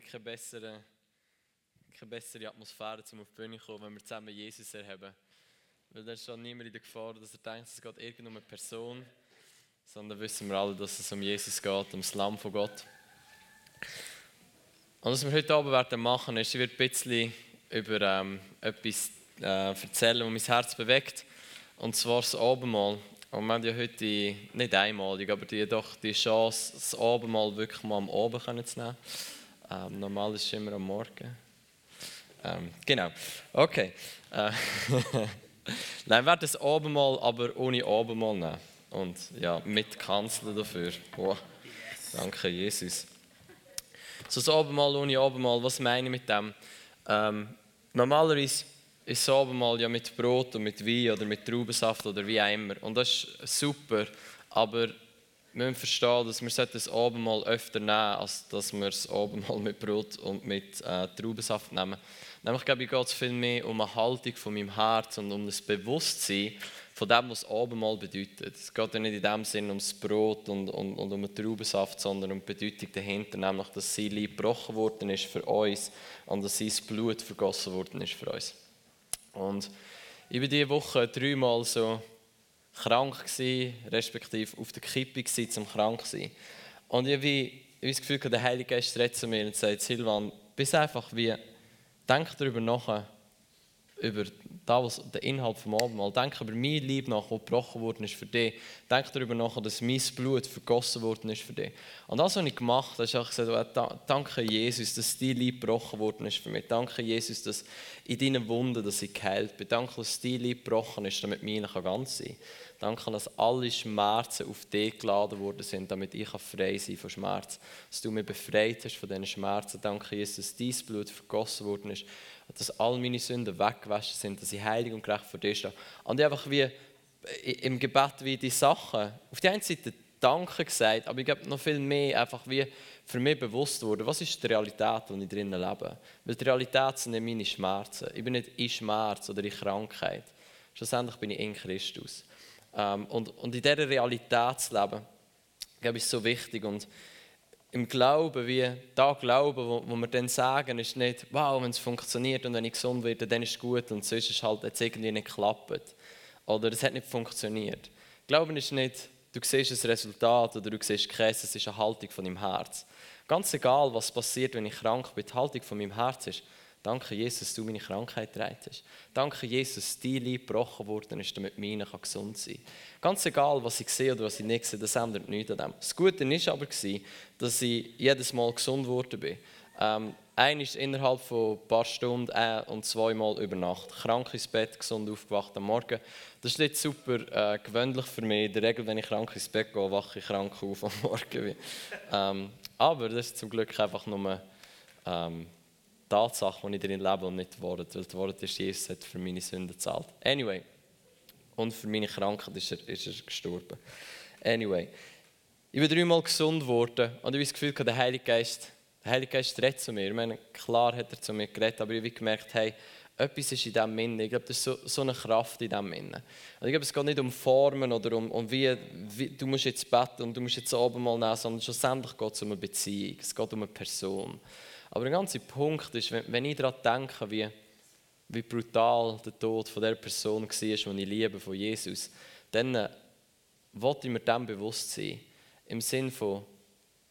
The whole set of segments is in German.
keine bessere, keine bessere Atmosphäre, um auf die Bühne zu kommen, wenn wir zusammen Jesus erheben. Weil da ist schon niemand in der Gefahr, dass er denkt, es geht irgendeine Person, sondern wissen wir alle, dass es um Jesus geht, um das Lamm von Gott. Und was wir heute Abend werden machen, ist, ich werde ein bisschen über ähm, etwas äh, erzählen, was mein Herz bewegt. Und zwar das Abendmahl. Und wir haben ja heute nicht einmalig, aber die, doch die Chance, das Abendmahl wirklich mal am Abend zu nehmen. Ähm, normal ist es immer am Morgen. Ähm, genau. Okay. Äh, Nein, wir das Abendmahl aber ohne Abendmahl nehmen. Und ja, mit Kanzler dafür. Wow. Danke, Jesus. So das Abendmahl ohne Abendmahl, was meine ich mit dem? Ähm, normalerweise ist das Abendmahl ja mit Brot und mit Wein oder mit Traubensaft oder wie auch immer. Und das ist super, aber müssen verstehen, dass wir das Abendmahl öfter nehmen, als dass wir das Abendmahl mit Brot und mit äh, Traubensaft nehmen. Nämlich glaube ich, geht es viel mehr um eine Haltung von meinem Herz und um das Bewusstsein von dem, was Abendmahl bedeutet. Es geht ja nicht in dem Sinn ums Brot und, und, und um den Traubensaft, sondern um die Bedeutung dahinter, nämlich, dass sein Leib gebrochen worden ist für uns und dass sein Blut vergossen worden ist für uns. Und ich war diese Woche dreimal so krank gewesen, respektive auf der Kippe gewesen, zum krank zu sein. Und ich habe das Gefühl, der Heilige Geist redet zu mir und sagt, Silvan, bist einfach wie, denk darüber nach, über das, was der Inhalt vom Abendmahl. Denk über mein Lieb nach, das gebrochen worden ist für dich. Denk darüber nach, dass mein Blut vergossen worden ist für dich. Und das, was ich gemacht habe, ist auch gesagt, danke Jesus, dass dein Lieb gebrochen worden ist für mich. Danke Jesus, dass in deinen Wunden, dass ich geheilt bin. Danke, dass dein Lieb gebrochen ist, damit meine ganz sein kann. Danke, dass alle Schmerzen auf dich geladen worden sind, damit ich frei sein kann von Schmerzen. Dass du mich befreit hast von diesen Schmerzen. Danke, Jesus, dass dein Blut vergossen worden ist. Dass all meine Sünden weggewaschen sind, dass ich heilig und gerecht vor dir stehe. Und ich einfach wie im Gebet wie die Sachen, auf die einen Seite Danke gesagt, aber ich glaube noch viel mehr einfach wie für mich bewusst wurde, was ist die Realität, der ich drinnen lebe. Weil die Realität sind nicht meine Schmerzen. Ich bin nicht in Schmerz oder in Krankheit. Schlussendlich bin ich in Christus. Ähm, und, und in dieser Realität zu leben, glaube ich, ist so wichtig. Und im Glauben, wie da Glauben, wo, wo wir dann sagen, ist nicht, wow, wenn es funktioniert und wenn ich gesund werde, dann ist es gut und sonst ist es halt jetzt irgendwie nicht geklappt. Oder es hat nicht funktioniert. Glauben ist nicht, du siehst das Resultat oder du siehst Käse, es ist eine Haltung von deinem Herz. Ganz egal, was passiert, wenn ich krank bin, die Haltung von meinem Herz ist, Danke, Jesus, dass du meine Krankheit getragen hast. Danke, Jesus, dass dein Leib gebrochen worden ist, damit meine gesund sein kann. Ganz egal, was ich sehe oder was ich nicht sehe, das ändert nichts an dem. Das Gute war aber, dass ich jedes Mal gesund geworden bin. Ähm, ist innerhalb von ein paar Stunden äh, und zweimal über Nacht. Krank ins Bett, gesund aufgewacht am Morgen. Das ist nicht super äh, gewöhnlich für mich. In der Regel, wenn ich krank ins Bett gehe, wache ich krank auf am Morgen. ähm, aber das ist zum Glück einfach nur ähm, Tatsache, wo ich drin lebe und nicht die. Weil die Worte ist, Jesus hat für meine Sünden gezahlt. Anyway. Und für meine Krankheit ist er, ist er gestorben. Anyway. Ich bin dreimal gesund geworden und ich habe das Gefühl, der Heilige Geist, der Heilige Geist redet zu mir. Ich meine, klar hat er zu mir geredet, aber ich habe gemerkt, hey, etwas ist in diesem Minne. Ich glaube, das ist so, so eine Kraft in diesem Minne. Und ich glaube, es geht nicht um Formen oder um, um wie, wie, du musst jetzt beten und du musst jetzt oben mal nehmen, sondern schlussendlich geht es um eine Beziehung. Es geht um eine Person. Aber der ganze Punkt ist, wenn ich daran denke, wie, wie brutal der Tod von der Person war, die ich liebe, von Jesus, dann äh, wollte ich mir dem bewusst sein. Im Sinne von,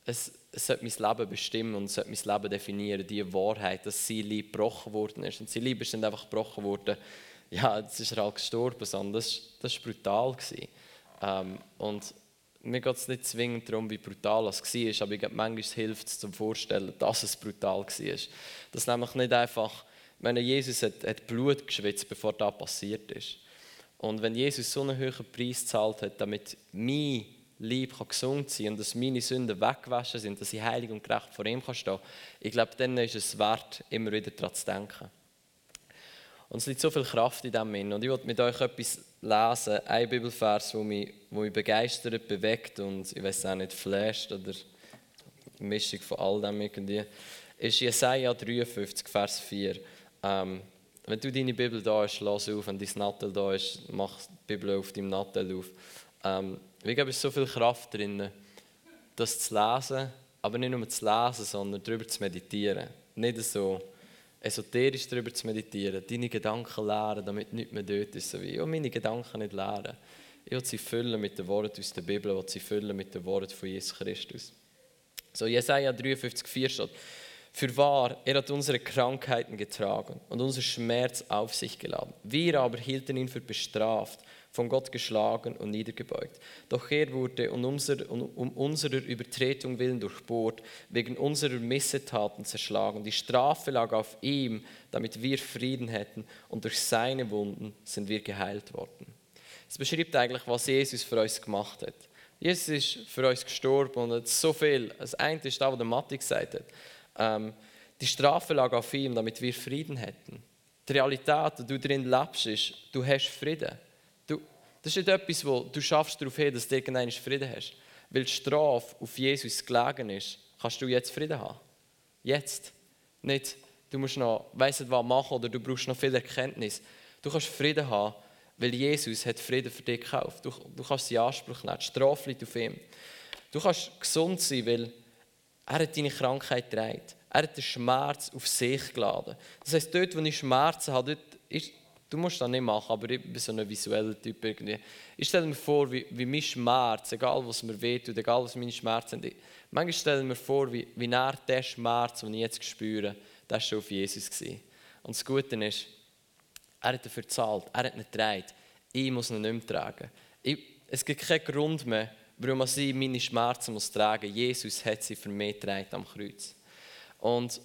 es, es sollte mein Leben bestimmen und es sollte mein Leben definieren, die Wahrheit, dass sein Liebe gebrochen worden ist. Und sein Liebe ist nicht einfach gebrochen worden, ja, jetzt ist er halt gestorben, sondern das, das war brutal. Ähm, und mir geht es nicht zwingend darum, wie brutal es war, aber ich glaube, manchmal hilft es zum Vorstellen, dass es brutal war. Dass nämlich nicht einfach, ich meine, Jesus hat, hat Blut geschwitzt, bevor das passiert ist. Und wenn Jesus so einen hohen Preis gezahlt hat, damit mein Lieb gesund sein und dass meine Sünden weggewaschen sind, dass ich heilig und gerecht vor ihm kann stehen kann, ich glaube, dann ist es wert, immer wieder daran zu denken. Und es liegt so viel Kraft in dem Und ich wollte mit euch etwas lesen, ein Bibelvers, wo mich, wo mich begeistert, bewegt und ich weiß auch nicht, flasht oder eine Mischung von all dem irgendwie, ist Jesaja 53, Vers 4. Ähm, wenn du deine Bibel da hast, lass auf. Wenn dein Nattel da ist, mach die Bibel auf deinem Nattel auf. Ähm, ich glaube, es ist so viel Kraft drin, das zu lesen, aber nicht nur zu lesen, sondern darüber zu meditieren. Nicht so esoterisch darüber zu meditieren, deine Gedanken lehren, damit nichts mehr dort ist. So wie, ja, meine Gedanken nicht lehren. Ich will sie füllen mit den Worten aus der Bibel, ich will sie füllen mit den Worten von Jesus Christus. So, Jesaja 53,4 steht, für wahr, er hat unsere Krankheiten getragen und unser Schmerz auf sich geladen. Wir aber hielten ihn für bestraft, von Gott geschlagen und niedergebeugt. Doch er wurde um unserer, um unserer Übertretung willen durchbohrt, wegen unserer Missetaten zerschlagen. Die Strafe lag auf ihm, damit wir Frieden hätten, und durch seine Wunden sind wir geheilt worden. Es beschreibt eigentlich, was Jesus für uns gemacht hat. Jesus ist für uns gestorben und hat so viel. Das eine ist das, was der Matti gesagt hat. Ähm, die Strafe lag auf ihm, damit wir Frieden hätten. Die Realität, die du drin lebst, ist, du hast Frieden. Das ist nicht etwas, wo du schaffst darauf hin, dass du irgendeinen Frieden hast. Weil die Strafe auf Jesus gelegen ist, kannst du jetzt Frieden haben. Jetzt. Nicht, du musst noch, weiss nicht was machen oder du brauchst noch viel Erkenntnis. Du kannst Frieden haben, weil Jesus hat Frieden für dich gekauft. Du, du kannst sie Anspruch nehmen. Die Strafe liegt auf ihm. Du kannst gesund sein, weil er hat deine Krankheit getragen. Er hat den Schmerz auf sich geladen. Das heisst, dort, wo ich Schmerzen habe, dort ist, du musst das nicht machen, aber ich bin so ein visueller Typ irgendwie. Ich stelle mir vor, wie, wie mein Schmerz, egal was mir wehtut, egal was meine Schmerzen sind, manchmal stelle ich mir vor, wie, wie er der Schmerz, den ich jetzt spüre, das war schon auf Jesus. Gewesen. Und das Gute ist, er hat dafür gezahlt, er hat ihn getragen. Ich muss ihn nicht mehr tragen. Ich, es gibt keinen Grund mehr, warum sie meine Schmerzen muss tragen. Jesus hat sie für mich getragen am Kreuz. Und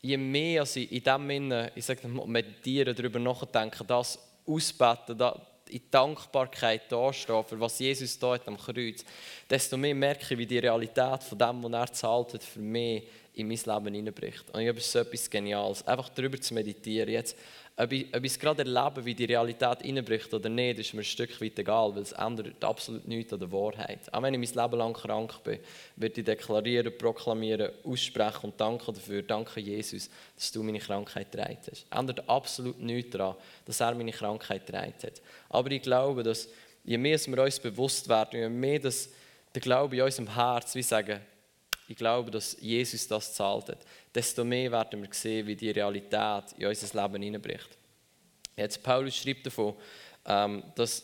je mehr ich in dem Sinne, ich sage meditieren, darüber nachdenken, das ausbeten, das in Dankbarkeit dastehen, für was Jesus da am Kreuz, desto mehr merke ich, wie die Realität von dem, was er zahlt hat, für mich in mein Leben hineinbricht. Und ich ist so etwas Geniales, einfach darüber zu meditieren. Jetzt, ob ich, ob ich es gerade erlebe, wie die Realität hineinbricht oder nicht, ist mir ein Stück weit egal, weil es ändert absolut nichts an der Wahrheit. Auch wenn ich mein Leben lang krank bin, werde ich deklarieren, proklamieren, aussprechen und danken dafür, danke Jesus, dass du meine Krankheit getragen hast. Ändert absolut nichts daran, dass er meine Krankheit getragen hat. Aber ich glaube, dass je mehr wir uns bewusst werden, je mehr das der Glaube in unserem Herz, wie sagen, ich glaube, dass Jesus das zahlt hat, desto mehr werden wir sehen, wie die Realität in unser Leben hineinbricht. Jetzt Paulus schreibt davon, ähm, dass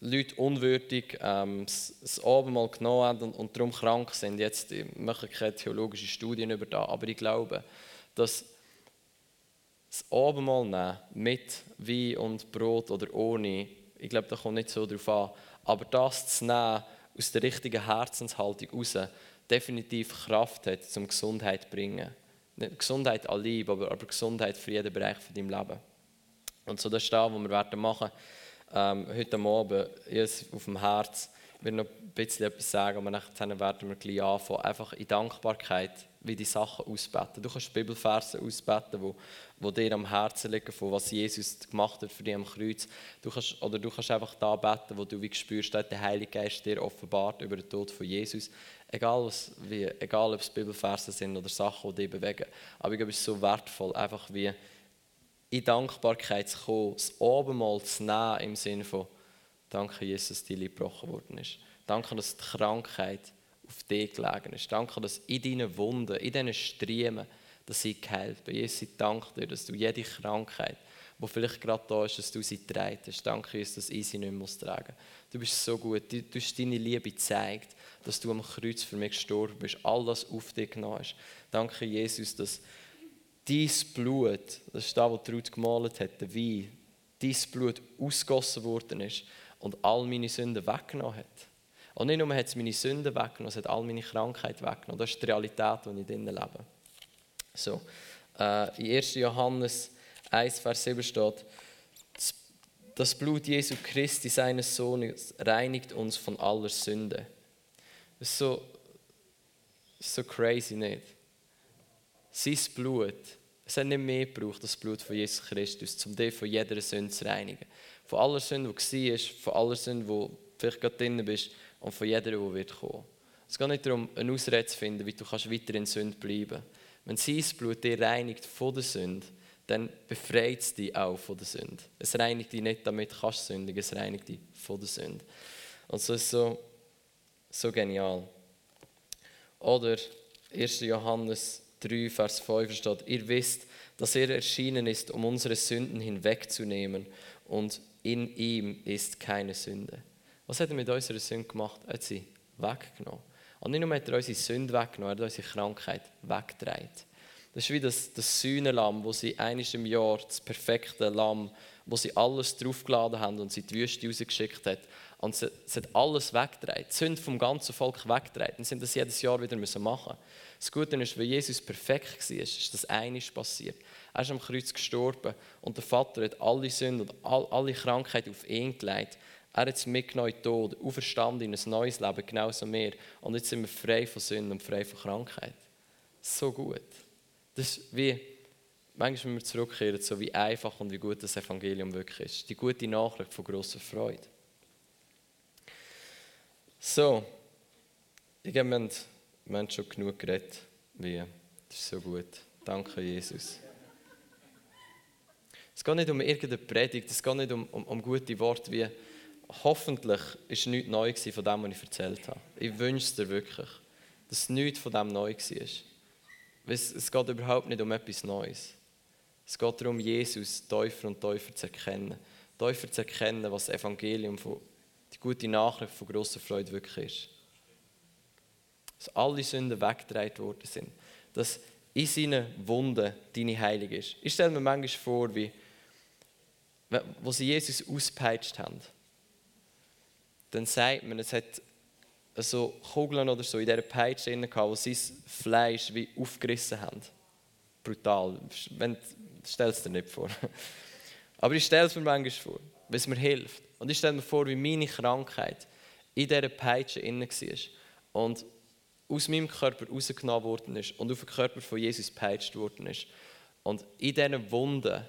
Leute unwürdig ähm, das Abendmahl genommen haben und, und darum krank sind. Jetzt ich mache keine theologischen Studien über das, aber ich glaube, dass das Abendmahl nehmen, mit Wein und Brot oder ohne, ich glaube, da kommt nicht so drauf an, aber das zu nehmen aus der richtigen Herzenshaltung heraus, definitiv Kraft hat, zum Gesundheit zu bringen. Nicht Gesundheit Liebe, aber, aber Gesundheit für jeden Bereich von deinem Leben. Und so das ist das, was wir werden machen ähm, heute Abend. Ich auf dem Herz. Ich will noch ein bisschen etwas sagen, aber dann werden wir gleich anfangen. Einfach in Dankbarkeit, wie die Sachen ausbeten. Du kannst Bibelverse ausbeten, wo, wo dir am Herzen liegen, von was Jesus gemacht hat für dich am Kreuz. Du kannst, oder du kannst einfach da beten, wo du wie spürst, dass der Heilige Geist dir offenbart über den Tod von Jesus. Egal, was, wie, egal ob es Bibelverse sind oder Sachen, die dich bewegen. Aber ich glaube, es ist so wertvoll, einfach wie in Dankbarkeit zu kommen, das Abendmahl zu nehmen im Sinne von Danke, Jesus, dass dein Lieb gebrochen worden ist. Danke, dass die Krankheit auf dich gelegen ist. Danke, dass in deinen Wunden, in diesen Striemen, dass sie geheilt bin. Jesus, ich danke dir, dass du jede Krankheit, die vielleicht gerade da ist, dass du sie trägst. Danke, Jesus, dass ich sie nicht mehr tragen muss. Du bist so gut. Du, du hast deine Liebe gezeigt dass du am Kreuz für mich gestorben bist, alles auf dich genommen hast. Danke, Jesus, dass dein Blut, das ist das, was Ruth gemalt hat, der Wein, dein Blut ausgossen worden ist und all meine Sünden weggenommen hat. Und nicht nur hat es meine Sünden weggenommen, es hat all meine Krankheit weggenommen. Das ist die Realität, der ich drinnen lebe. So, äh, in 1. Johannes 1, Vers 7 steht, das Blut Jesu Christi, seines Sohnes, reinigt uns von aller Sünde. Das ist so, so crazy nicht. Sein Blut, es hat nicht mehr gebraucht, das Blut von Jesus Christus, um dich von jeder Sünde zu reinigen. Von aller Sünde, die war, von aller Sünde, du vielleicht gerade drin bist und von jeder, die wird kommen. Es geht nicht darum, eine Ausrede zu finden, wie du kannst weiter in Sünde bleiben kannst. Wenn sein Blut dich reinigt von der Sünde, dann befreit es dich auch von der Sünde. Es reinigt dich nicht, damit du kannst sündigen, es reinigt dich von der Sünde. Und so ist so, so genial. Oder 1. Johannes 3, Vers 5 steht, ihr wisst, dass er erschienen ist, um unsere Sünden hinwegzunehmen und in ihm ist keine Sünde. Was hat er mit unserer Sünde gemacht? Er hat sie weggenommen. Und nicht nur hat er unsere Sünde weggenommen, er hat unsere Krankheit weggetragen. Das ist wie das, das Sühnenlamm, wo sie eines im Jahr, das perfekte Lamm, wo sie alles draufgeladen haben und sie die Wüste rausgeschickt hat. Und sie, sie hat alles weggetragen, die Sünde vom ganzen Volk weggetragen. Und sie haben das jedes Jahr wieder machen müssen. Das Gute ist, weil Jesus perfekt war, ist das eines passiert. Er ist am Kreuz gestorben und der Vater hat alle Sünden und alle Krankheiten auf ihn gelegt. Er hat es mitgenommen in Tod, auferstanden in ein neues Leben, genauso mehr. Und jetzt sind wir frei von Sünden und frei von Krankheit. So gut. Das ist wie, manchmal, wenn wir zurückkehren, so wie einfach und wie gut das Evangelium wirklich ist. Die gute Nachricht von grosser Freude. So, ich glaube, wir wir haben schon genug geredet. Wie, das ist so gut. Danke, Jesus. Es geht nicht um irgendeine Predigt, es geht nicht um, um, um gute Worte wie hoffentlich ist nichts neu von dem, was ich erzählt habe. Ich wünsche es dir wirklich, dass nichts von dem neu war. Es, es geht überhaupt nicht um etwas Neues. Es geht darum, Jesus Täufer und Täufer zu erkennen. Täufer zu erkennen, was das Evangelium, von, die gute Nachricht von grosser Freude wirklich ist. Dass alle Sünden weggedreht worden sind. Dass in seinen Wunden deine Heilig ist. Ich stelle mir manchmal vor, wie, wo sie Jesus auspeitscht haben dann sagt man, es hat so Kugeln oder so in dieser Peitsche drin gehabt, die sein Fleisch wie aufgerissen haben. Brutal. Stell es dir nicht vor. Aber ich stelle es mir manchmal vor, weil es mir hilft. Und ich stelle mir vor, wie meine Krankheit in dieser Peitsche drin war und aus meinem Körper rausgenommen worden ist und auf den Körper von Jesus peitscht worden ist. Und in diesen Wunden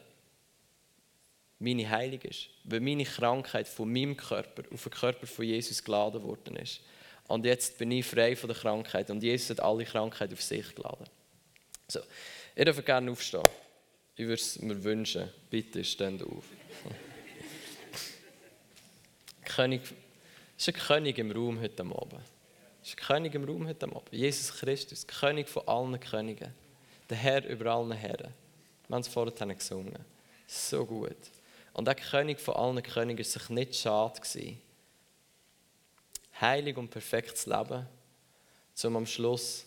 meine Heilung ist. Weil meine Krankheit von meinem Körper auf den Körper von Jesus geladen worden ist. Und jetzt bin ich frei von der Krankheit und Jesus hat alle Krankheit auf sich geladen. So, ihr dürft gerne aufstehen. Ich würde es mir wünschen. Bitte steht auf. König, es ist ein König im Raum heute Abend. Es ist ein König im Raum heute Abend. Jesus Christus, König von allen Königen. Der Herr über allen Herren. Wir haben es vorhin gesungen. So gut. Und der König von allen Königen war sich nicht schade. Heilig und perfektes Leben, um am Schluss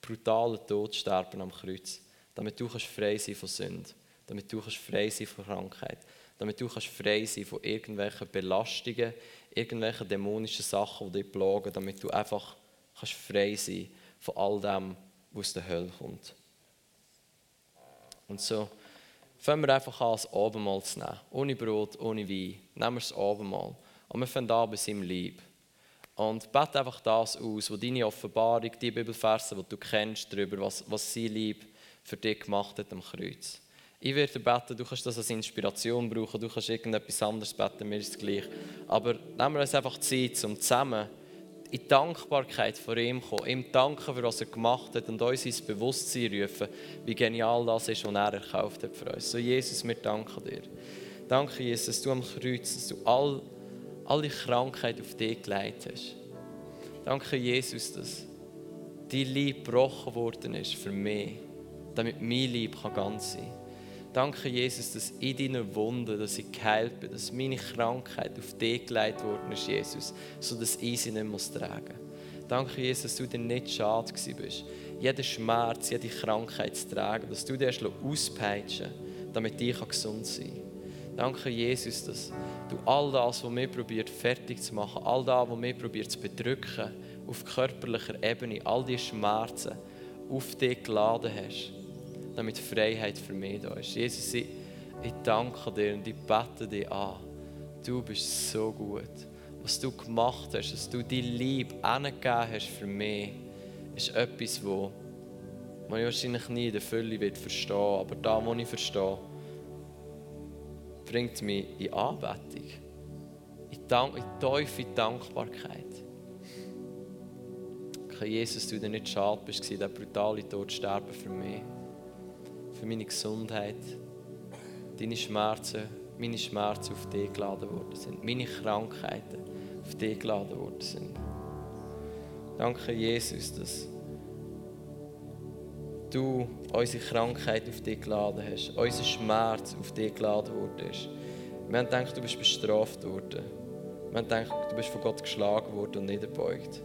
brutalen Tod sterben am Kreuz, damit du frei sein von Sünde, damit du frei sein von Krankheit, damit du frei sein von irgendwelchen Belastungen, irgendwelchen dämonischen Sachen, die dich plagen, damit du einfach frei sein von all dem, was aus der Hölle kommt. Und so fangen wir einfach an, das Abendmahl zu nehmen. Ohne Brot, ohne Wein. Nehmen wir das Abendmahl. Und wir fangen an bei seinem Lieb. Und bete einfach das aus, wo deine Offenbarung, die Bibelverse, die du kennst, darüber, was, was sein Lieb für dich gemacht hat am Kreuz. Ich werde beten, du kannst das als Inspiration brauchen, du kannst irgendetwas anderes beten, mir ist es gleich. Aber nehmen wir uns einfach Zeit, um zusammen in Dankbarkeit vor ihm kommen, ihm danken für was er gemacht hat und uns ins Bewusstsein rufen, wie genial das ist, was er erkauft hat für uns. So Jesus, wir danken dir. Danke, Jesus, dass du am Kreuz, dass du all, alle Krankheit auf dich gelegt hast. Danke, Jesus, dass dein Lieb gebrochen worden ist für mich, damit mein Lieb ganz sein kann. Danke, Jesus, dass in deinen Wunden, dass ich geheilt bin, dass meine Krankheit auf dich gelegt worden ist, Jesus, sodass ich sie nicht muss tragen Danke, Jesus, dass du dir nicht schade bist, jeden Schmerz, jede Krankheit zu tragen, dass du dir auspeitschen damit ich gesund sein kann. Danke, Jesus, dass du all das, was mir probiert fertig zu machen, all das, was mir probiert zu bedrücken, auf körperlicher Ebene, all die Schmerzen auf dich geladen hast damit Freiheit für mich da ist. Jesus, ich, ich danke dir und ich bete dich an. Du bist so gut. Was du gemacht hast, dass du die Liebe angegeben hast für mich, ist etwas, wo man wahrscheinlich nie in der Fülle wird verstehen, aber da, wo ich verstehe, bringt mich in Anbetung, in, Dank, in tiefe Dankbarkeit. Jesus, du dir nicht schade bist, der brutale Tod sterben für mich für meine Gesundheit, deine Schmerzen, meine Schmerzen auf dich geladen worden sind, meine Krankheiten auf dich geladen worden sind. Danke, Jesus, dass du unsere Krankheit auf dich geladen hast, unseren Schmerz auf dich geladen worden ist. Wir haben gedacht, du bist bestraft worden. Wir haben gedacht, du bist von Gott geschlagen worden und niederbeugt.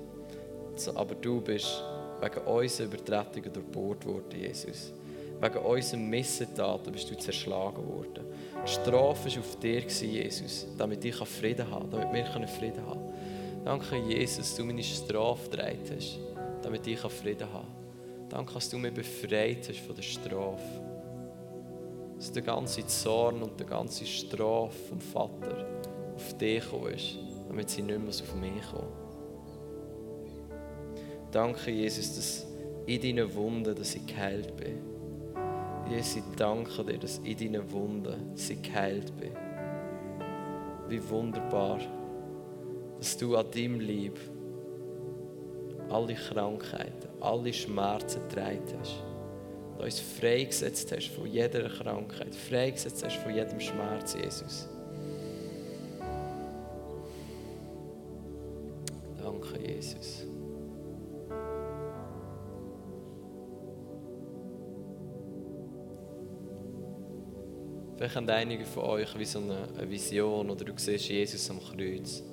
Aber du bist wegen unserer Übertretungen durchbohrt worden, Jesus. Wegen unserer Missetaten bist du zerschlagen worden. Die Strafe war auf dir, Jesus, damit ich Frieden kann, damit wir Frieden haben können. Danke, Jesus, dass du meine Strafe getragen hast, damit ich Frieden kann. Danke, dass du mich befreit hast von der Strafe. Dass der ganze Zorn und der ganze Strafe vom Vater auf dich gekommen ist, damit sie nicht mehr auf mich kommen. Danke, Jesus, dass in deinen Wunden, dass ich geheilt bin. Jesus, ich danke dir, dass in deinen Wunden ich geheilt bin. Wie wunderbar, dass du an deinem Lieb alle Krankheiten, alle Schmerzen getragen hast und uns freigesetzt hast von jeder Krankheit, freigesetzt hast von jedem Schmerz, Jesus. Vielleicht haben einige von euch wie so eine Vision oder du siehst Jesus am Kreuz.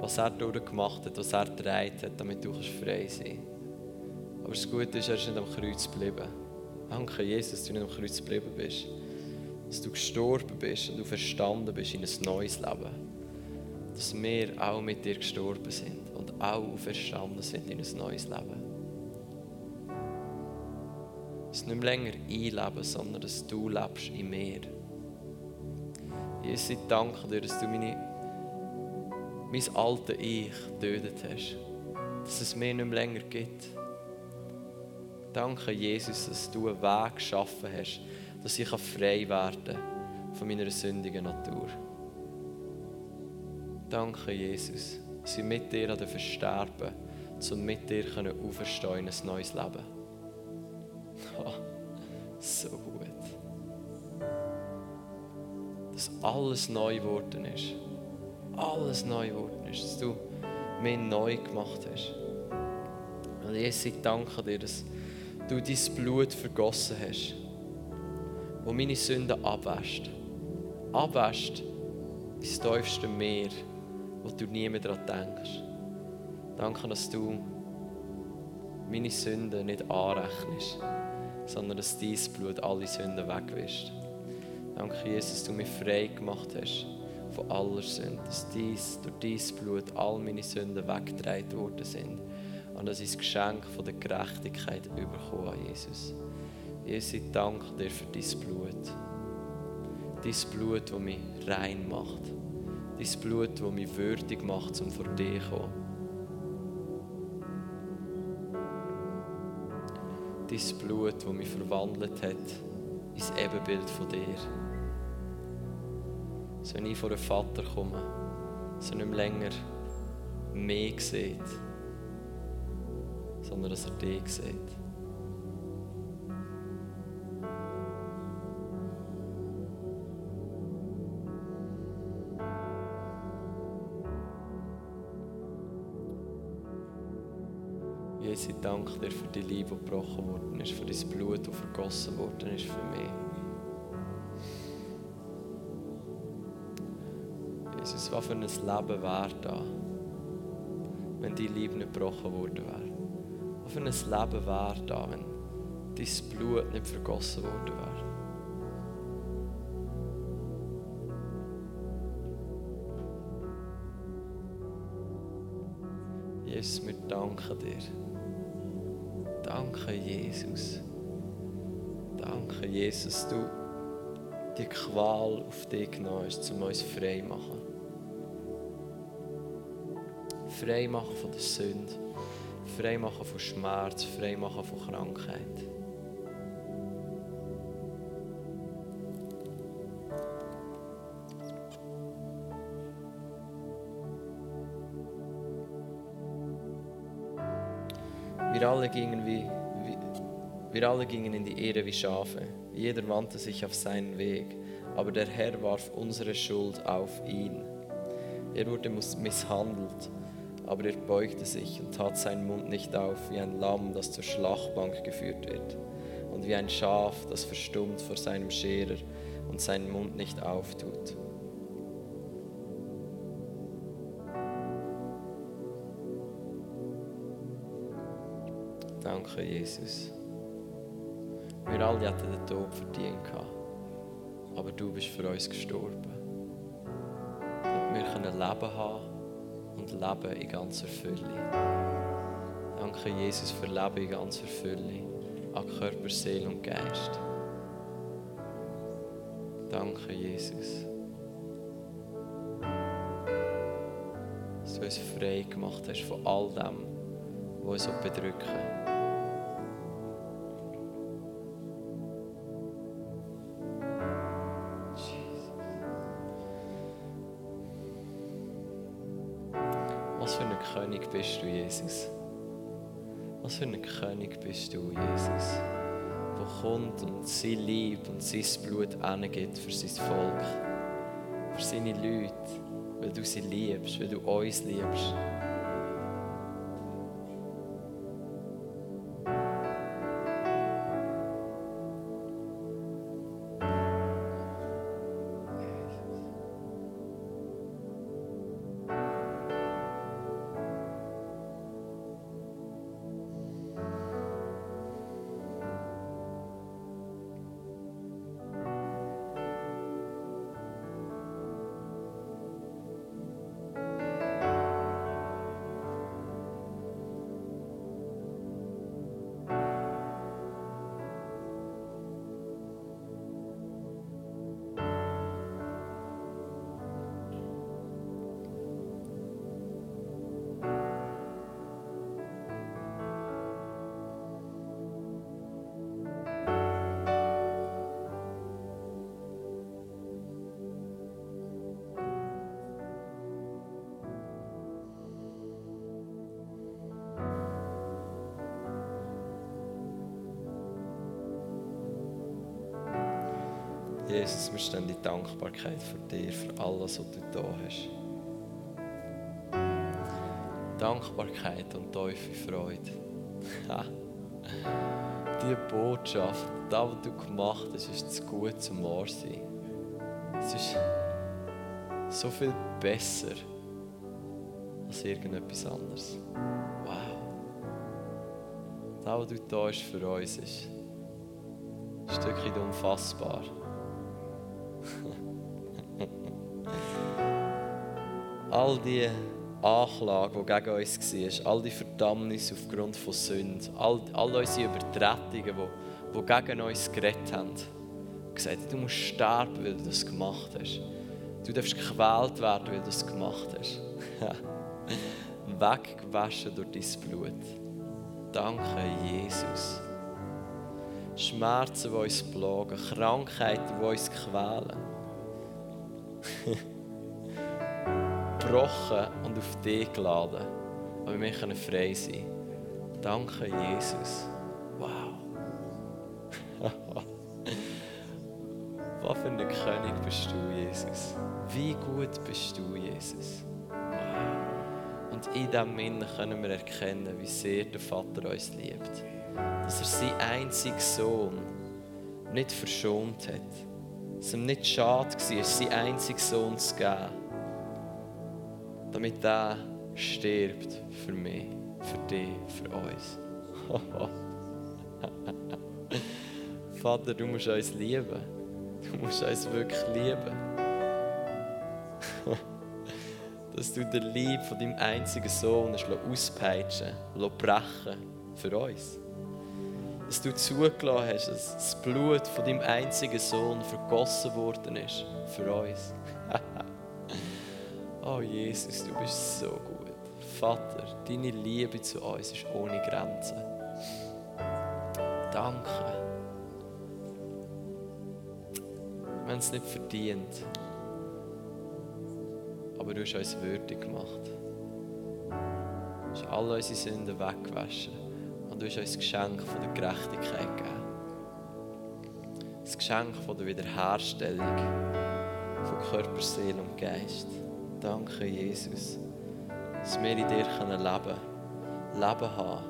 Was er durchgemacht hat, was er getragen hat, damit du frei sein kannst. Aber das Gute ist, er ist nicht am Kreuz geblieben. Danke, Jesus, dass du nicht am Kreuz geblieben bist. Dass du gestorben bist und du verstanden bist in ein neues Leben. Dass wir auch mit dir gestorben sind und auch verstanden sind in ein neues Leben. Dass nicht mehr länger ich lebe, sondern dass du lebst in mir. Jesus, ich danke dir, dass du meine, mein altes Ich getötet hast. Dass es mir nicht mehr länger gibt. Danke, Jesus, dass du einen Weg geschaffen hast, dass ich frei werden kann von meiner sündigen Natur. Danke, Jesus, dass ich mit dir versterben um mit dir auferstehen in ein neues Leben. So gut. Dass alles neu geworden ist. Alles neu geworden ist. Dass du mich neu gemacht hast. Und Jesus, ich danke dir, dass du dein Blut vergossen hast, wo meine Sünden abwäscht. Abwäscht ins tiefste Meer, wo du nie mehr daran denkst. Danke, dass du meine Sünden nicht anrechnest, sondern dass dein Blut alle Sünden wegwischt. Danke, Jesus, dass du mich frei gemacht hast von aller Sünde, dass dies, durch dein Blut all meine Sünden weggetragen worden sind und dass ich das Geschenk von der Gerechtigkeit bekomme, Jesus. Jesus, ich danke dir für dein Blut. Dein Blut, das mich rein macht. Dein Blut, das mich würdig macht, um vor dir zu kommen. Dein Blut, das mich verwandelt hat ins Ebenbild von dir. So ich vor den Vater komme, so nicht mehr länger mehr sieht, sondern dass er dich sieht. Dir für die Liebe, die gebrochen worden ist, für dein Blut, das vergossen worden ist für mich. Jesus, was für ein Leben wäre da, wenn die Liebe nicht gebrochen worden wäre? Was für ein Leben wäre da, wenn dein Blut nicht vergossen worden wäre? Jesus, wir danken dir. Danke, Jesus. Danke, Jesus, du die Qual auf dich genommen hast, um uns frei zu machen. Frei machen von der Sünde, frei machen von Schmerz, frei machen von Krankheit. Wir alle gingen wie, wie wir alle gingen in die Ehre wie Schafe. Jeder wandte sich auf seinen Weg, aber der Herr warf unsere Schuld auf ihn. Er wurde misshandelt, Aber er beugte sich und tat seinen Mund nicht auf, wie ein Lamm, das zur Schlachtbank geführt wird, und wie ein Schaf, das verstummt vor seinem Scherer und seinen Mund nicht auftut. Danke, Jesus. Wir alle hätten den Tod verdient. Aber du bist für uns gestorben. Damit wir können Leben haben und Leben in ganzer Fülle. Danke, Jesus, für Leben in ganzer Fülle. An Körper, Seele und Geist. Danke, Jesus. Dass du uns frei gemacht hast von all dem, was uns bedrücken. Bist du, Jesus? Was für ein König bist du, Jesus? Der kommt und sein Lieb und sein Blut angibt für sein Volk, für seine Leute, weil du sie liebst, weil du uns liebst. Jesus, wir stehen in Dankbarkeit für dir, für alles, was du da hast. Dankbarkeit und tiefe Freude. Die Botschaft, das, was du gemacht hast, ist das Gute zum Wahrsein. Es ist so viel besser als irgendetwas anderes. Wow. Das, was du da hast für uns, ist ein Stückchen unfassbar. All die Anklage, die gegen uns war, all die Verdammnis aufgrund von Sünden, all, all unsere Übertretungen, die, die gegen uns geredet haben, gesagt, du musst sterben, weil du das gemacht hast. Du darfst gequält werden, weil du das gemacht hast. Weggewaschen durch dein Blut. Danke, Jesus. Schmerzen, die uns plagen, Krankheiten, die uns quälen. Gebrochen und auf dich geladen. Aber wir können frei sein. Danke, Jesus. Wow. Was für ein König bist du, Jesus. Wie gut bist du, Jesus. Wow. Und in diesem Innen können wir erkennen, wie sehr der Vater uns liebt. Dass er seinen einzigen Sohn nicht verschont hat. Dass ihm nicht schade war, seinen einzigen Sohn zu geben damit er stirbt für mich, für dich, für uns. Vater, du musst uns lieben. Du musst uns wirklich lieben. Dass du den Lieb von deinem einzigen Sohn auspeitschen brechen für uns. Dass du zugelassen hast, dass das Blut von deinem einzigen Sohn vergossen worden ist für uns. Oh Jesus, du bist so gut. Vater, deine Liebe zu uns ist ohne Grenzen. Danke. Wir haben es nicht verdient. Aber du hast uns würdig gemacht. Du hast alle unsere Sünden weggewaschen. Und du hast uns das Geschenk von der Gerechtigkeit gegeben. Das Geschenk von der Wiederherstellung von Körper, Seele und Geist. Danke, Jesus. dass wir in dir können leben Leben haben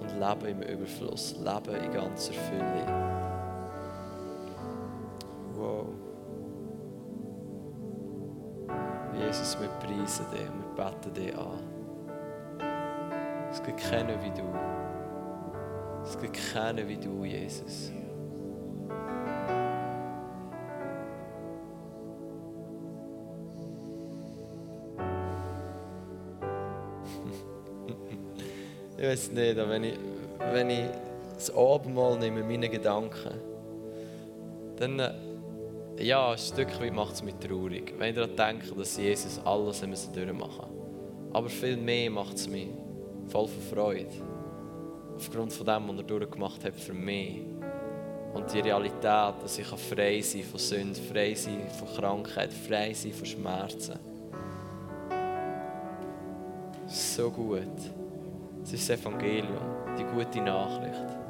und Leben im Überfluss, Leben in ganzer Fülle. Wow. Jesus, wir preisen dich wir beten dich an. Es gibt keinen wie du. Es gibt keinen wie du, Jesus. Weiß nicht, wenn ich, wenn ich das Abendmahl nehme, meine Gedanken, dann äh, ja, ein Stück weit macht es mich traurig, wenn ich daran denke, dass Jesus alles durchmachen musste. Aber viel mehr macht es mich voll von Freude. Aufgrund von dem, was er durchgemacht hat für mich. Und die Realität, dass ich frei sein kann von Sünde, frei sein von Krankheit, frei sein von Schmerzen. So gut. Es ist das Evangelium, die gute Nachricht.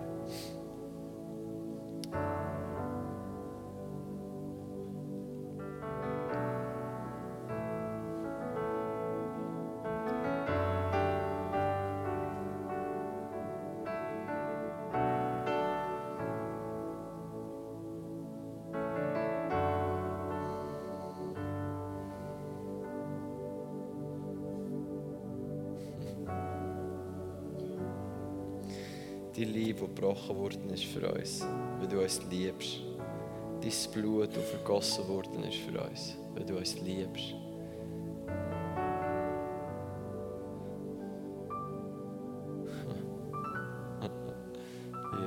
Die Liebe, die gebrochen worden ist für uns, weil du uns liebst. Dein Blut, das vergossen worden ist für uns, weil du uns liebst.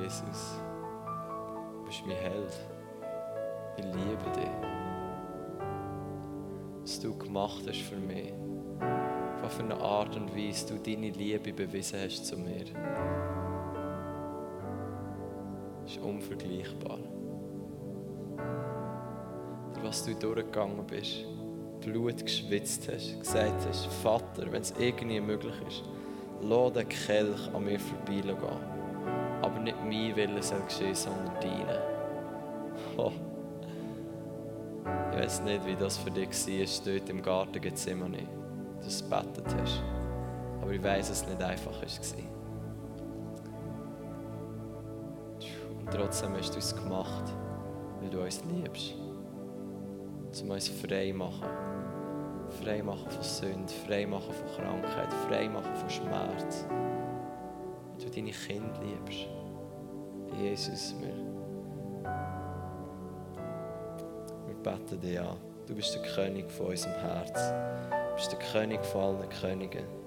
Jesus, du bist mein Held. Ich liebe dich. Was du gemacht hast für mich. Auf eine Art und Weise du deine Liebe bewiesen hast zu mir unvergleichbar. Was du durchgegangen bist, Blut geschwitzt hast, gesagt hast, Vater, wenn es irgendwie möglich ist, lass den Kelch an mir vorbeigehen. Aber nicht mein Wille soll geschehen, sondern deine. Oh. Ich weiß nicht, wie das für dich war, dort im Garten Gethsemane, dass du gebetet hast. Aber ich weiß, dass es nicht einfach war. Trotzdem hast du es gemacht, weil du uns liebst. Um uns frei machen. Frei machen von Sünde, frei machen von Krankheit, frei machen von Schmerz. Weil du deine Kinder liebst. Jesus, wir, wir beten dich an. Du bist der König von unserem Herz. Du bist der König von allen Königen.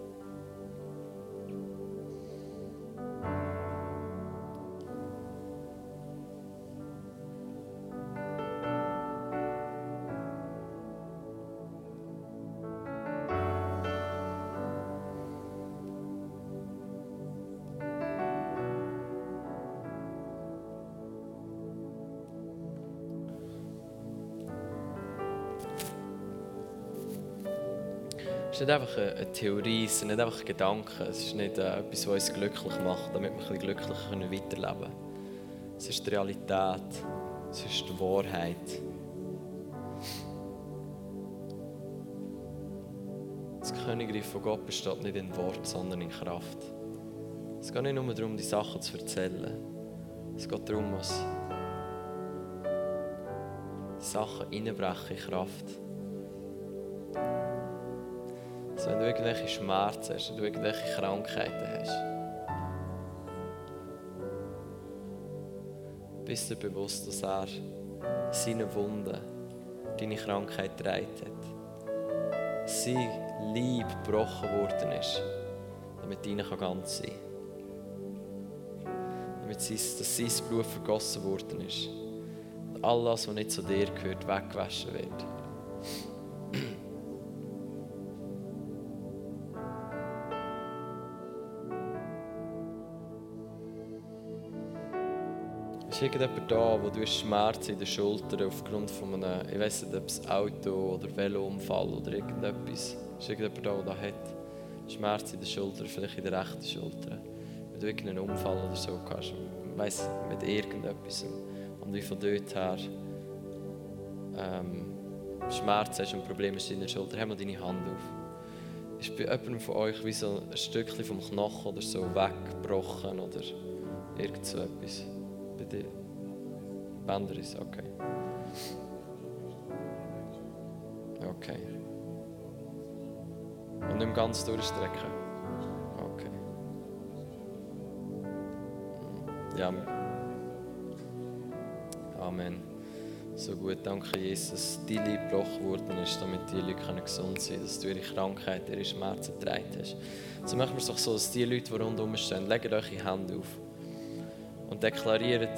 Nicht einfach eine Theorie, es sind nicht einfach Gedanken, es ist nicht äh, etwas, was uns glücklich macht, damit wir ein glücklicher weiterleben können. Es ist die Realität, es ist die Wahrheit. Das Königreich von Gott besteht nicht in Wort, sondern in Kraft. Es geht nicht nur darum, die Sachen zu erzählen. Es geht darum, dass Sachen in Kraft. Wenn du irgendwelche Schmerzen hast, wenn du irgendwelche Krankheiten hast, bist du bewusst, dass er seine Wunden deine Krankheit getragen hat. Sein Leib gebrochen worden ist, damit deine ganz sein kann. Damit sein, dass sein Blut vergossen worden ist. Und alles, was nicht zu dir gehört, weggewaschen wird. Ist irgendjemand da, wo du Schmerzen in den Schultern aufgrund von einem, ich weiß nicht, ob es Auto- oder Velounfall oder irgendetwas, ist irgendjemand da, der hat Schmerzen in den Schultern, vielleicht in der rechten Schulter, wenn du irgendeinen Unfall oder so hast, weiss, mit irgendetwas und wie von dort her ähm, Schmerzen hast und Probleme in der Schulter, heb mal deine Hand auf. ist bei jemandem von euch wie so ein Stückchen vom Knochen oder so weggebrochen oder irgend so etwas? Bei dir? Bänderriss, okay. Okay. Und nicht ganz durchstrecken? Okay. Ja. Amen. So gut, danke Jesus, dass dein Leib gebrochen worden ist, damit die Leute gesund sein können, dass du ihre Krankheit, ihre Schmerzen getragen hast. So machen wir es doch so, dass die Leute, die rundherum stehen, legen die Hände auf und deklarieren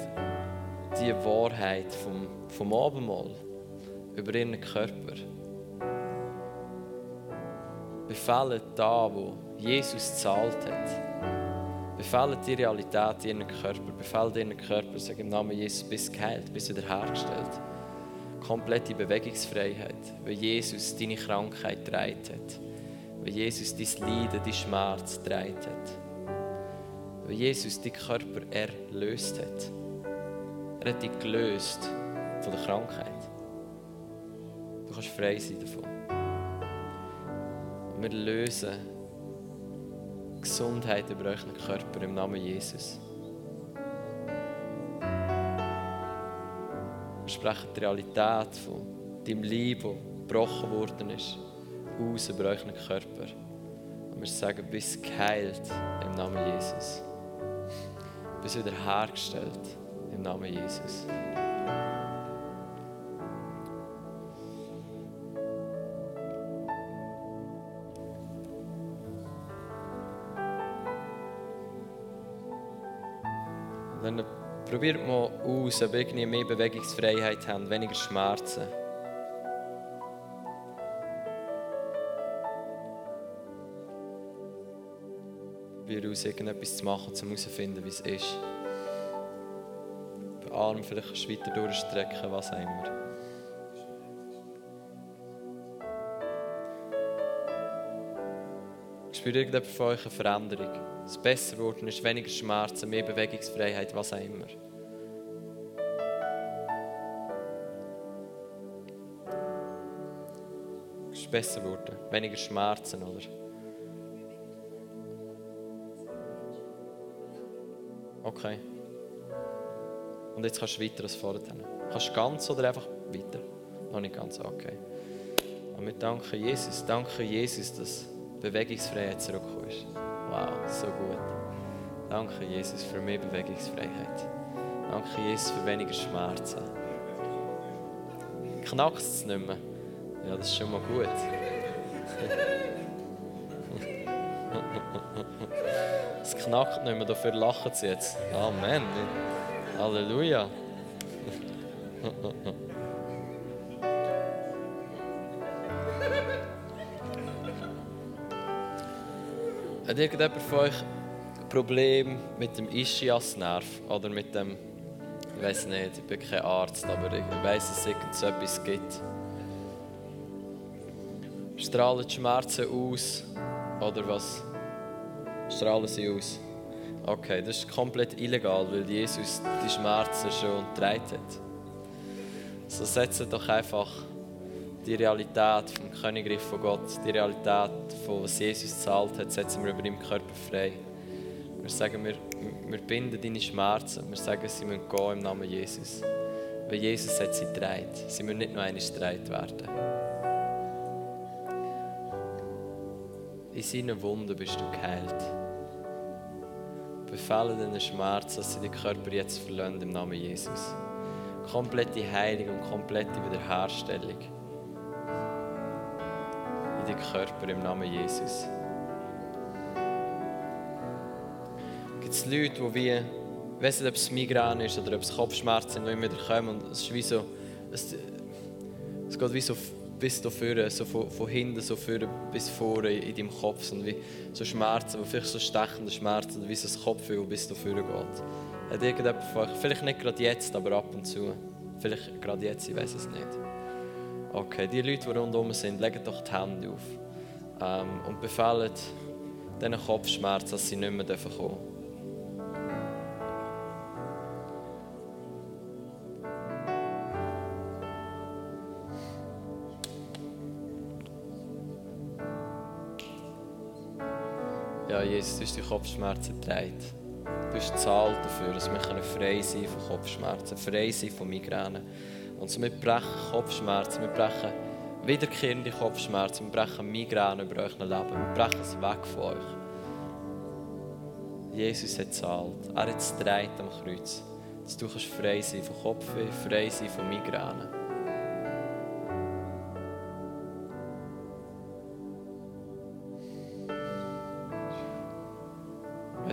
die Wahrheit vom, vom Abendmahl über ihren Körper. Befehlen da, wo Jesus zahlt hat. Befehlen die Realität in ihren Körper. Befehlen ihren Körper, sag im Namen Jesus, bist geheilt, bist wiederhergestellt. Komplette Bewegungsfreiheit, weil Jesus deine Krankheit trägt hat. Weil Jesus dein Leiden, dein Schmerz trägt hat. Weil Jesus deinen Körper erlöst hat. Er hat dich gelöst von der Krankheit. Du kannst frei sein davon. Wir lösen Gesundheit über euren Körper im Namen Jesus. Wir sprechen die Realität von deinem Leib, das gebrochen worden ist, aus über euren Körper. Und wir sagen, bist geheilt im Namen Jesus. Bist wieder hergestellt im Namen Jesus. Dann probiert mal aus, ob ihr mehr Bewegungsfreiheit habt, weniger Schmerzen. Probiert aus, irgendetwas zu machen, um herauszufinden, wie es ist. Den Arm vielleicht weiter durchstrecken, was auch immer. Spürt irgendjemand von euch eine Veränderung? Es besser geworden ist, weniger Schmerzen, mehr Bewegungsfreiheit, was auch immer. Es ist besser geworden, weniger Schmerzen, oder? Okay. Und jetzt kannst du weiter als vorher. Kannst du ganz oder einfach weiter? Noch nicht ganz, okay. Und wir danken Jesus, danke Jesus, dass Bewegungsfreiheit zurückgekommen. Wow, so gut. Danke, Jesus, für mehr Bewegungsfreiheit. Danke, Jesus, für weniger Schmerzen. Knackt es nicht mehr? Ja, das ist schon mal gut. knackt nicht mehr, dafür lachen sie jetzt. Amen. Halleluja. Hat irgendjemand von euch ein Problem mit dem Ischiasnerv oder mit dem, ich weiß nicht, ich bin kein Arzt, aber ich weiß, dass es so etwas gibt. Strahlen Schmerzen aus oder was? Strahlen sie aus? Okay, das ist komplett illegal, weil Jesus die Schmerzen schon getragen hat. So setzen doch einfach die Realität vom Königreich von Gott, die Realität von was Jesus gezahlt hat, setzen wir über deinem Körper frei. Wir sagen, wir, wir binden deine Schmerzen. Wir sagen, sie müssen gehen im Namen Jesus. Weil Jesus hat sie getragen. Sie müssen nicht nur eine Streit werden. In seinen Wunden bist du geheilt. Befehle deinen Schmerzen, dass sie den Körper jetzt verlassen im Namen Jesus. Komplette Heilung und komplette Wiederherstellung in den Körper im Namen Jesus. Gibt es Leute, die wie, ich weiß nicht, ob es Migräne ist oder ob es Kopfschmerzen sind, die immer wieder kommen und es ist wie so, es, es geht wie so bis da vorne, so von, von hinten so vorne bis vorne in deinem Kopf sind wie so Schmerzen, vielleicht so stechende Schmerzen, wie so das Kopfgefühl bis da vorne geht. Hat irgendjemand von euch, vielleicht nicht gerade jetzt, aber ab und zu, vielleicht gerade jetzt, ich weiß es nicht. Okay, die Leute, die rundherum sind, legen doch die Hände auf ähm, und befehlen diesen Kopfschmerzen, dass sie nicht mehr kommen dürfen. Jesus, du hast die Kopfschmerzen getragen. Du hast gezahlt dafür, dass wir frei sein von Kopfschmerzen, frei sein von Migräne. Und so wir brechen Kopfschmerzen, wir brechen wiederkehrende Kopfschmerzen, wir brechen Migräne über euch Leben, wir brechen es weg von euch. Jesus hat gezahlt, er hat es am Kreuz, dass du frei sein von Kopfweh, frei sein von Migräne.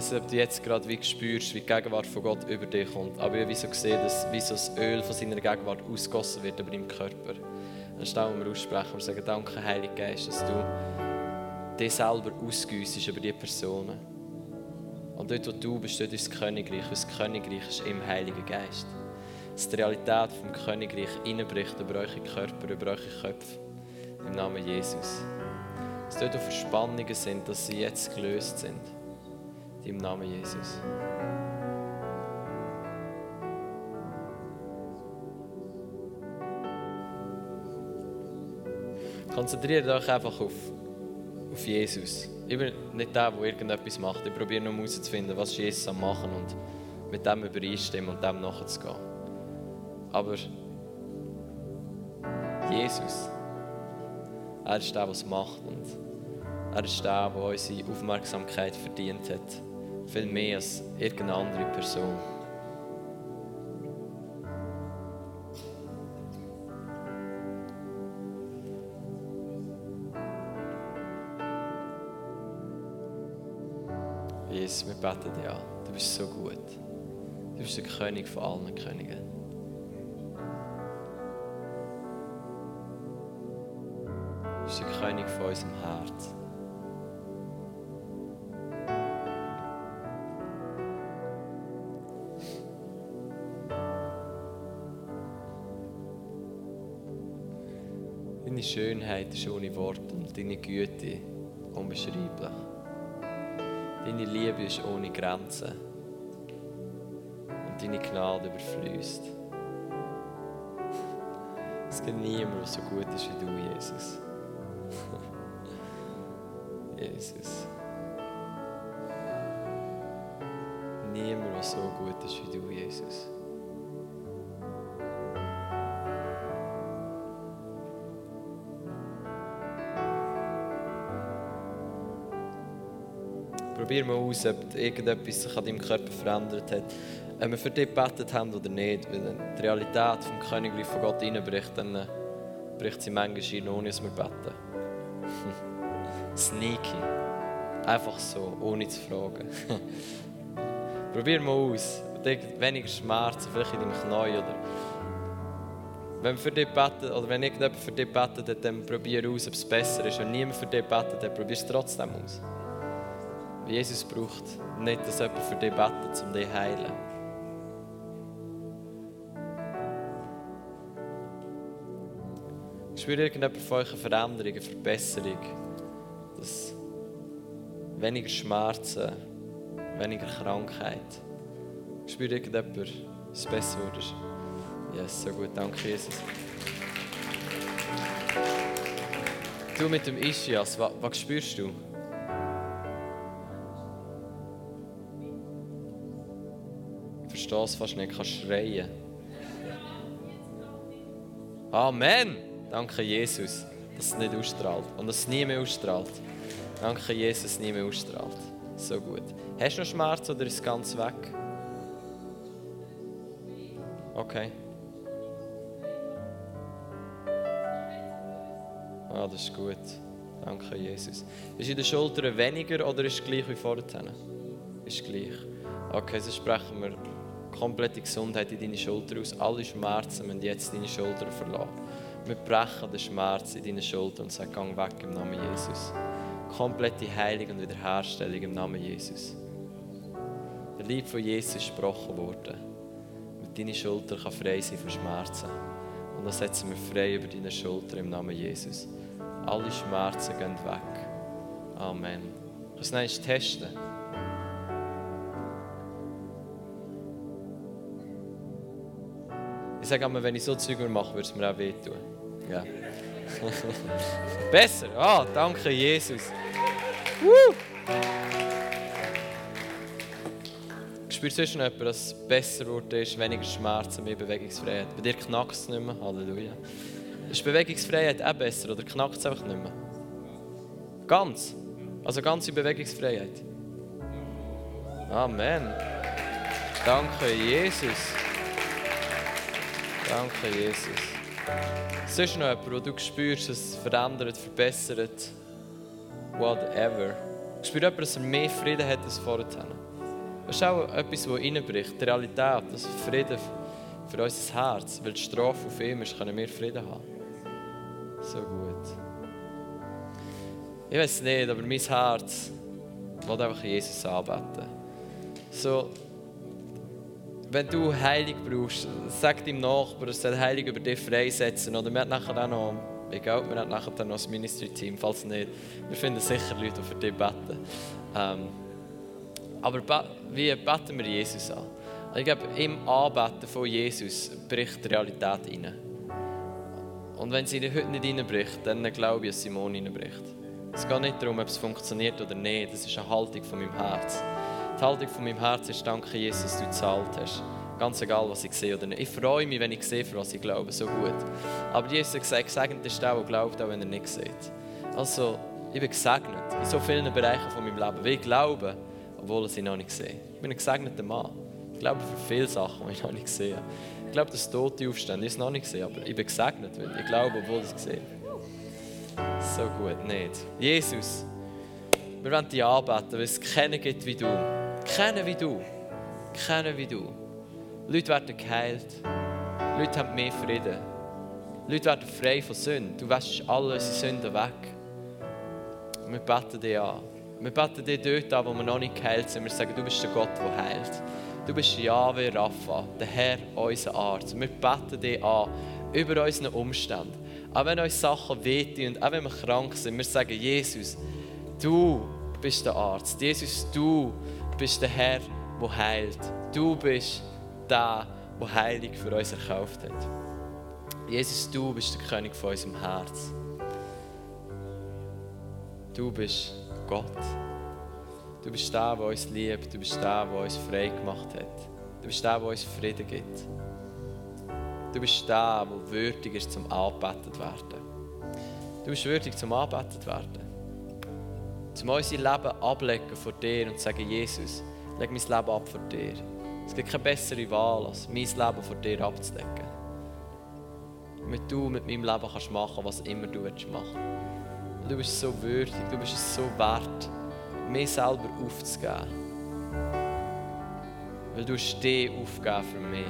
Weiß nicht, ob du jetzt gerade wie spürst, wie die Gegenwart von Gott über dich kommt. Aber ich habe so gesehen, dass wie so das Öl von seiner Gegenwart ausgossen wird über deinem Körper. Dann stellen wir aussprechen und sagen, danke Heiliger Geist, dass du dich selber ausgüssest über diese Personen. Und dort, wo du bist, dort ist das Königreich. Und das Königreich ist im Heiligen Geist. Dass die Realität vom Königreich hineinbricht über eure Körper, über eure Köpfe. Im Namen Jesus. Dass dort, wo Verspannungen sind, dass sie jetzt gelöst sind. Im Namen Jesus. Konzentriert euch einfach auf, auf Jesus. Ich bin nicht der, der irgendetwas macht. Ich probiere nur herauszufinden, was Jesus am machen und mit dem übereinstimmen und dem nachzugehen. Aber Jesus, er ist der, der es macht und er ist der, der unsere Aufmerksamkeit verdient hat. Viel mehr als irgendeine andere Person. Jesus, wir beten dir. Du bist so gut. Du bist der König von allen Königen. Ist ohne Worte und deine Güte unbeschreiblich. Deine Liebe ist ohne Grenzen und deine Gnade überfließt. Es gibt niemanden, der so gut ist wie du, Jesus. Jesus. Niemand, der so gut ist wie du, Jesus. Probier mal aus, ob irgendetwas sich an deinem Körper verändert hat. Wenn wir für dich gebetet haben oder nicht, wenn die Realität vom Königreich von Gott reinbricht, dann äh, bricht sie manchmal rein, ohne dass wir beten. Sneaky. Einfach so, ohne zu fragen. Probier mal aus. Weniger Schmerzen, vielleicht in deinem Knie oder wenn für dich beten, oder wenn irgendjemand für dich betet, dann probier aus, ob es besser ist. Wenn niemand für dich betet, dann probier es trotzdem aus. Jesus braucht nicht, dass jemand für dich betet, um dich zu heilen. Spürt irgendjemand von euch eine Veränderung, eine Verbesserung? Dass weniger Schmerzen, weniger Krankheit. Spürt irgendjemand, dass es besser wurde? Yes, so gut, danke Jesus. Du mit dem Ischias, was, was spürst du? Es fast nicht, kann schreien. Amen! Danke, Jesus, dass es nicht ausstrahlt und dass es nie mehr ausstrahlt. Danke, Jesus, dass es nie mehr ausstrahlt. So gut. Hast du noch Schmerz oder ist es ganz weg? Okay. Ah, das ist gut. Danke, Jesus. Ist in den Schultern weniger oder ist es gleich wie vorher? Ist gleich. Okay, so sprechen wir komplette Gesundheit in deine Schulter aus. Alle Schmerzen müssen jetzt deine Schulter verlassen. Wir brechen den Schmerz in deine Schulter und sagen, gang weg im Namen Jesus. Komplette Heilung und Wiederherstellung im Namen Jesus. Der Lieb von Jesus ist gesprochen worden. Und deine Schulter kann frei sein von Schmerzen. Und dann setzen wir frei über deine Schulter im Namen Jesus. Alle Schmerzen gehen weg. Amen. Kannst du es testen? Ich sage immer, wenn ich so Zeug mache, würde es mir auch wehtun. Ja. Besser. Ah, danke Jesus. Woo. sonst noch jemand, dass es besser wurde, weniger Schmerzen, mehr Bewegungsfreiheit? Bei dir knackt es nicht mehr. Halleluja. Ist Bewegungsfreiheit auch besser oder knackt es einfach nicht mehr? Ganz. Also ganze Bewegungsfreiheit. Amen. Danke, Jesus. Danke, Jesus. Sonst noch jemand, wo du spürst, dass es verändert, verbessert, whatever. Spürt jemand, dass er mehr Frieden hat als vorher? Das ist auch etwas, das reinbricht, die Realität, das Frieden für unser Herz. Weil die Strafe auf ihm ist, können wir Frieden haben. So gut. Ich weiß nicht, aber mein Herz will einfach Jesus anbeten. So, wenn du Heilig brauchst, sag deinem Nachbarn, er soll Heilig über dich freisetzen. Oder wir haben nachher auch noch, egal, wir haben nachher noch das Ministry-Team, falls nicht. Wir finden sicher Leute, die für dich beten. Ähm, aber wie beten wir Jesus an? Ich glaube, im Anbeten von Jesus bricht die Realität rein. Und wenn sie heute nicht reinbricht, dann glaube ich, dass Simon reinbricht. Es geht nicht darum, ob es funktioniert oder nicht. Das ist eine Haltung von meinem Herz. Die Haltung von meinem Herz ist, danke Jesus, dass du gezahlt hast. Ganz egal, was ich sehe oder nicht. Ich freue mich, wenn ich sehe, für was ich glaube. So gut. Aber Jesus hat gesagt, gesegnet ist der, der glaubt, auch wenn er nicht sieht. Also, ich bin gesegnet in so vielen Bereichen von meinem Leben. Weil ich glaube, obwohl ich sie noch nicht sehe. Ich bin ein gesegneter Mann. Ich glaube für viele Sachen, die ich noch nicht sehe. Ich glaube, dass Tote aufstehen, ich es noch nicht sehe, aber ich bin gesegnet, weil ich glaube, obwohl ich es sehe. So gut, nicht. Jesus, wir wollen dich anbeten, weil es kennen gibt wie du. Kennen wie du. Kennen wie du. Leute werden geheilt. Leute haben mehr Frieden. Leute werden frei von Sünden. Du wäschst alle unsere Sünden weg. Wir beten dich an. Wir beten dich dort an, wo wir noch nicht geheilt sind. Wir sagen, du bist der Gott, der heilt. Du bist Yahweh Rapha, der Herr, unser Arzt. Wir beten dich an über unsere Umstände. Auch wenn uns Sachen wehtun und auch wenn wir krank sind, wir sagen, Jesus, du bist der Arzt. Jesus, du bist der Herr, der heilt. Du bist der, der Heilig für uns erkauft hat. Jesus, du bist der König von unserem Herz. Du bist Gott. Du bist der, der uns liebt. Du bist der, der uns frei gemacht hat. Du bist der, der uns Frieden gibt. Du bist der, der würdig ist, zum angebetet werden. Du bist würdig, zum angebetet werden. Zum unser Leben ablegen vor dir und sagen, Jesus, leg mein Leben ab vor dir. Es gibt keine bessere Wahl, als mein Leben vor dir abzudecken. Damit du mit meinem Leben kannst machen, was immer du willst machen. Du bist so würdig, du bist es so wert, mir selber aufzugeben. Weil du hast dich aufgegeben für mich.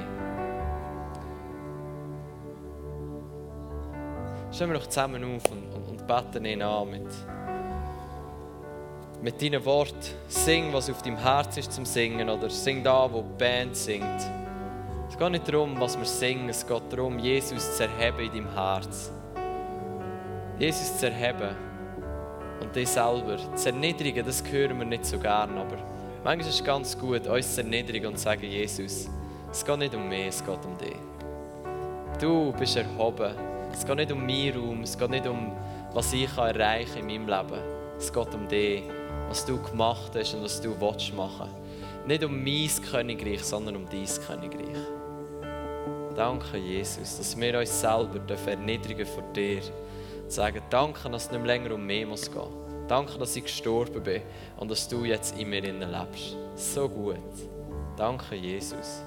Stellen wir doch zusammen auf und, und, und beten ihn an mit, mit deinen Worten. Sing, was auf deinem Herz ist zum Singen oder sing da, wo die Band singt. Es geht nicht darum, was wir singen, es geht darum, Jesus zu erheben in deinem Herz. Jesus zu erheben und dich selber zu erniedrigen, das hören wir nicht so gern, aber manchmal ist es ganz gut, uns zu erniedrigen und zu sagen, Jesus, es geht nicht um mich, es geht um dich. Du bist erhoben. Es geht nicht um meinen Raum, es geht nicht um, was ich erreichen kann in meinem Leben. Es geht um dich, was du gemacht hast und was du willst machen. Nicht um mein Königreich, sondern um dein Königreich. Danke, Jesus, dass wir uns selber erniedrigen vor dir. Und sagen, danke, dass es nicht länger um mich muss gehen. Danke, dass ich gestorben bin und dass du jetzt in mir lebst. So gut. Danke, Jesus.